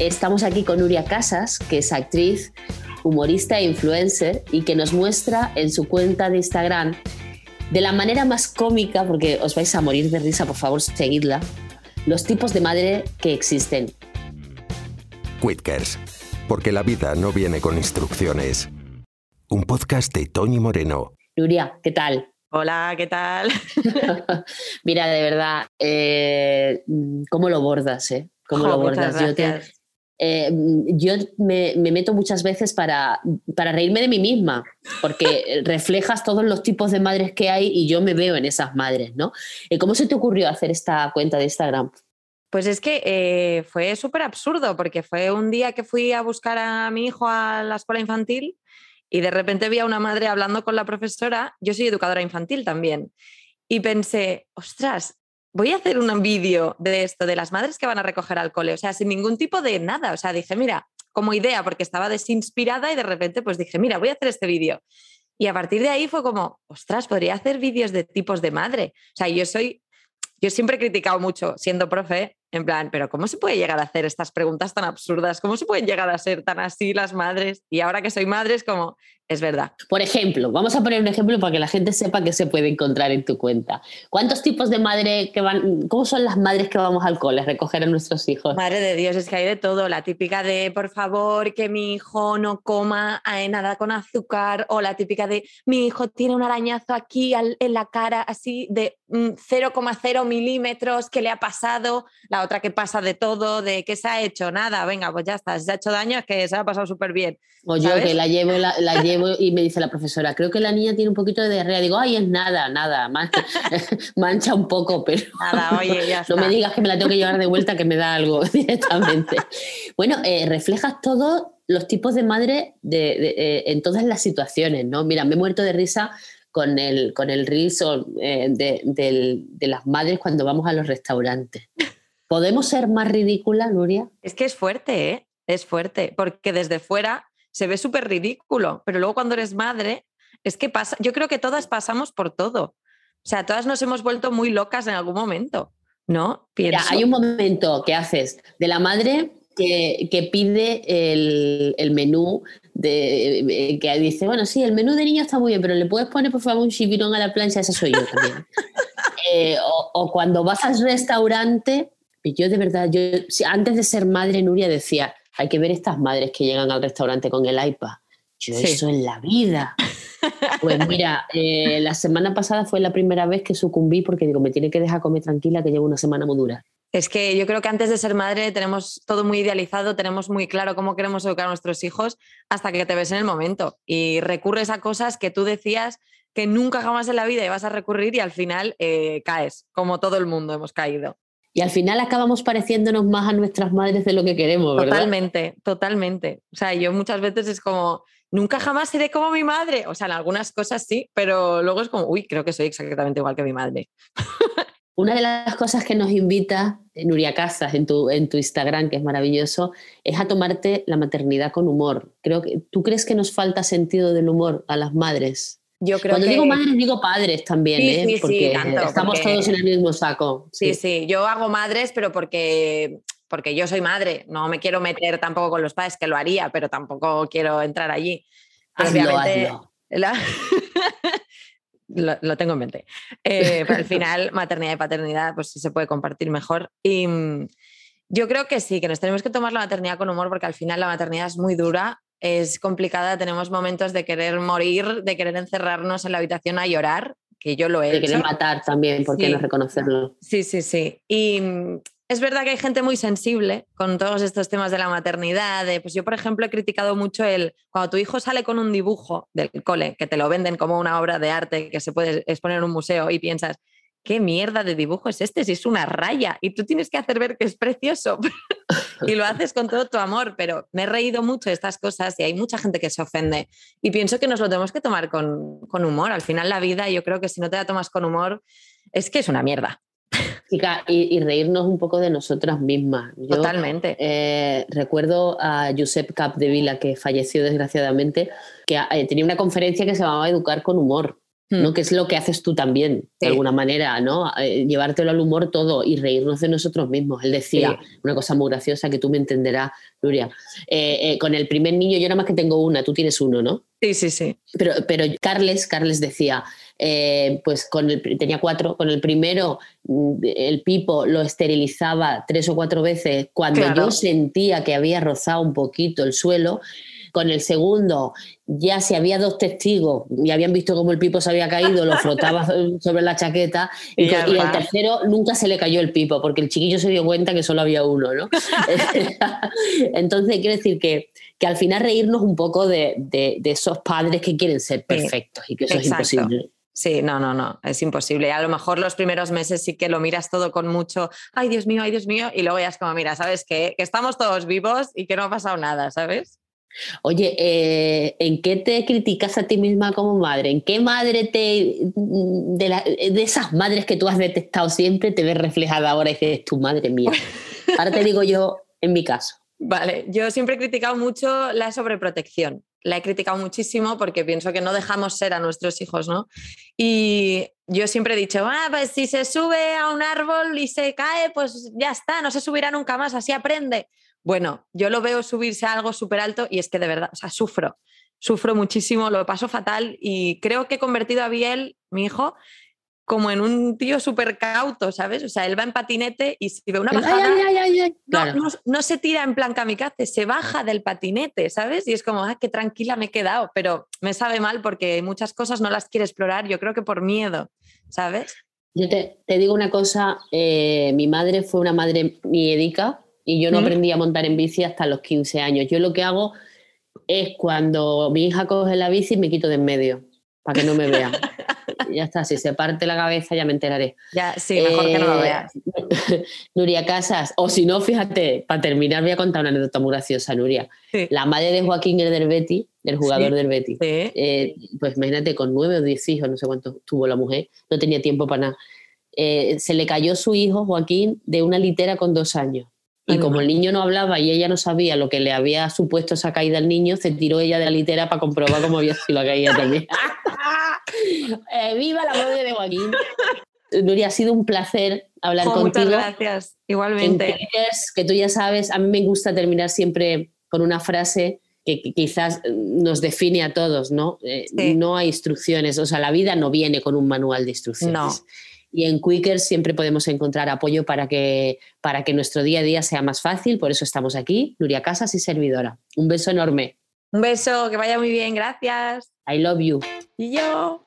Estamos aquí con Nuria Casas, que es actriz, humorista e influencer y que nos muestra en su cuenta de Instagram de la manera más cómica, porque os vais a morir de risa, por favor, seguidla, los tipos de madre que existen. Quitkers, porque la vida no viene con instrucciones. Un podcast de Tony Moreno. Nuria, ¿qué tal? Hola, ¿qué tal? Mira, de verdad, eh, ¿cómo lo bordas? Eh? ¿Cómo lo bordas? Yo, eh, yo me, meto muchas veces para, para reírme de mí misma, porque reflejas todos los tipos de madres que hay y yo me veo en esas madres, ¿no? ¿Cómo se te ocurrió hacer esta cuenta de Instagram? Pues es que eh, fue súper absurdo, porque fue un día que fui a buscar a mi hijo a la escuela infantil y de repente vi a una madre hablando con la profesora, yo soy educadora infantil también, y pensé, ostras, voy a hacer un vídeo de esto, de las madres que van a recoger al cole, o sea, sin ningún tipo de nada, o sea, dije, mira, como idea, porque estaba desinspirada y de repente pues dije, mira, voy a hacer este vídeo. Y a partir de ahí fue como, ostras, podría hacer vídeos de tipos de madre. O sea, yo soy, yo siempre he criticado mucho, siendo profe, en plan, pero ¿cómo se puede llegar a hacer estas preguntas tan absurdas? ¿Cómo se pueden llegar a ser tan así las madres? Y ahora que soy madre es como, es verdad. Por ejemplo, vamos a poner un ejemplo para que la gente sepa qué se puede encontrar en tu cuenta. ¿Cuántos tipos de madre que van, cómo son las madres que vamos al cole a recoger a nuestros hijos? Madre de Dios, es que hay de todo. La típica de, por favor, que mi hijo no coma eh, nada con azúcar, o la típica de, mi hijo tiene un arañazo aquí en la cara, así de 0,0 mm, milímetros, ¿qué le ha pasado? La otra que pasa de todo, de que se ha hecho nada, venga, pues ya está, si se ha hecho daño es que se ha pasado súper bien. O yo que la llevo, la, la llevo y me dice la profesora, creo que la niña tiene un poquito de diarrea. Digo, ay, es nada, nada, mancha, mancha un poco, pero nada, oye, ya no me digas que me la tengo que llevar de vuelta, que me da algo directamente. bueno, eh, reflejas todos los tipos de madre de, eh, en todas las situaciones, ¿no? Mira, me he muerto de risa con el, con el riso eh, de, de las madres cuando vamos a los restaurantes. ¿Podemos ser más ridículas, Nuria? Es que es fuerte, ¿eh? Es fuerte, porque desde fuera se ve súper ridículo, pero luego cuando eres madre, es que pasa, yo creo que todas pasamos por todo. O sea, todas nos hemos vuelto muy locas en algún momento, ¿no? hay un momento que haces de la madre que, pide el, menú, de, que dice, bueno, sí, el menú de niño está muy bien, pero le puedes poner por favor un chipirón a la plancha, esa soy yo también. Eh, o, cuando vas al restaurante, yo de verdad, yo antes de ser madre, Nuria decía, hay que ver estas madres que llegan al restaurante con el iPad. Yo eso en la vida. Pues mira, eh, la semana pasada fue la primera vez que sucumbí porque digo, me tiene que dejar comer tranquila que llevo una semana muy dura. Es que yo creo que antes de ser madre tenemos todo muy idealizado, tenemos muy claro cómo queremos educar a nuestros hijos hasta que te ves en el momento y recurres a cosas que tú decías que nunca jamás en la vida ibas a recurrir y al final eh, caes, como todo el mundo hemos caído. Y al final acabamos pareciéndonos más a nuestras madres de lo que queremos, ¿verdad? Totalmente, totalmente. O sea, yo muchas veces es como, nunca jamás seré como mi madre. O sea, en algunas cosas sí, pero luego es como, uy, creo que soy exactamente igual que mi madre. Una de las cosas que nos invita Nuria Casas en tu, en tu Instagram, que es maravilloso, es a tomarte la maternidad con humor. Creo que, ¿Tú crees que nos falta sentido del humor a las madres? Yo creo Cuando que... digo madres, digo padres también, ¿eh? Sí, porque tanto, estamos todos en el mismo saco. Sí. sí, yo hago madres, pero porque, porque yo soy madre. No me quiero meter tampoco con los padres, que lo haría, pero tampoco quiero entrar allí. hazlo, hazlo. lo, tengo en mente. Eh, pero al final, maternidad y paternidad, pues sí se puede compartir mejor. Y mm, yo creo que sí, que nos tenemos que tomar la maternidad con humor, porque al final la maternidad es muy dura es complicada, tenemos momentos de querer morir, de querer encerrarnos en la habitación a llorar, que yo lo he de querer matar también, ¿por qué no reconocerlo? Sí, sí, sí. Y mm, es verdad que hay gente muy sensible con todos estos temas de la maternidad. pues yo, por ejemplo, he criticado mucho el cuando tu hijo sale con un dibujo del cole, que te lo venden como una obra de arte que se puede exponer en un museo y piensas, ¿qué mierda de dibujo es este? Si es una raya y tú tienes que hacer ver que es precioso y lo haces con todo tu amor, pero me he reído mucho de estas cosas y hay mucha gente que se ofende y pienso que nos lo tenemos que tomar con, humor. Al final la vida yo creo que si no te la tomas con humor es que es una mierda. Y, reírnos un poco de nosotras mismas. Totalmente. Eh, recuerdo a Josep Capdevila, que falleció desgraciadamente, que eh, tenía una conferencia que se llamaba Educar con Humor ¿no? Que es lo que haces tú también, de alguna manera, ¿no? Eh, llevártelo al humor todo y reírnos de nosotros mismos. Él decía una cosa muy graciosa que tú me entenderás, Nuria. Eh, eh, con el primer niño, yo nada más que tengo una, tú tienes uno, ¿no? Sí, sí, sí. Pero, pero Carles, Carles decía, pues con el, tenía cuatro, con el primero mm, el pipo lo esterilizaba tres o cuatro veces cuando yo sentía que había rozado un poquito el suelo con el segundo, ya si había dos testigos y habían visto cómo el pipo se había caído, lo frotaba sobre la chaqueta. Y, el tercero nunca se le cayó el pipo, porque el chiquillo se dio cuenta que solo había uno, ¿no? Entonces, quiero decir que, que al final reírnos un poco de, esos padres que quieren ser perfectos y que eso es imposible. Sí, no, no, no, es imposible. A lo mejor los primeros meses sí que lo miras todo con mucho, ay Dios mío, ay Dios mío, y luego ya es como, mira, ¿sabes qué? Que estamos todos vivos y que no ha pasado nada, ¿sabes? Oye, eh, ¿en qué te criticas a ti misma como madre? ¿En qué madre te, de, de, esas madres que tú has detectado siempre te ves reflejada ahora y dices, tu madre mía? Ahora te digo yo en mi caso. Vale, yo siempre he criticado mucho la sobreprotección. La he criticado muchísimo porque pienso que no dejamos ser a nuestros hijos, ¿no? Y yo siempre he dicho, ah, pues si se sube a un árbol y se cae, pues ya está, no se subirá nunca más, así aprende. Bueno, yo lo veo subirse a algo súper alto y es que de verdad, o sea, sufro, sufro muchísimo, lo paso fatal y creo que he convertido a Biel, mi hijo, como en un tío súper cauto, ¿sabes? O sea, él va en patinete y si ve una bajada, no, se tira en plan kamikaze, se baja del patinete, ¿sabes? Y es como, ah, qué tranquila me he quedado, pero me sabe mal porque muchas cosas no las quiere explorar, yo creo que por miedo, ¿sabes? Yo te, digo una cosa, eh, mi madre fue una madre miedica, y yo no aprendí a montar en bici hasta los 15 años. Yo lo que hago es cuando mi hija coge la bici me quito de en medio para que no me vea. ya está, si se parte la cabeza ya me enteraré. Ya, sí, mejor que no lo eh, veas. Nuria Casas, o si no, fíjate, para terminar voy a contar una anécdota muy graciosa, Nuria. La madre de Joaquín el del Betty, el jugador del Betty, eh, pues imagínate, con nueve o diez hijos, no sé cuántos tuvo la mujer, no tenía tiempo para nada. Eh, se le cayó su hijo, Joaquín, de una litera con dos años. Y como el niño no hablaba y ella no sabía lo que le había supuesto esa caída al niño, se tiró ella de la litera para comprobar cómo había sido la caída también. Eh, ¡Viva la madre de Joaquín! Nuria, ha sido un placer hablar contigo. Muchas gracias, igualmente. que tú ya sabes, a mí me gusta terminar siempre con una frase que, quizás nos define a todos, ¿no? Eh, no hay instrucciones, o sea, la vida no viene con un manual de instrucciones. No. Y en Quicker siempre podemos encontrar apoyo para que, para que nuestro día a día sea más fácil. Por eso estamos aquí, Nuria Casas y servidora. Un beso enorme. Un beso, que vaya muy bien, gracias. I love you. Y yo.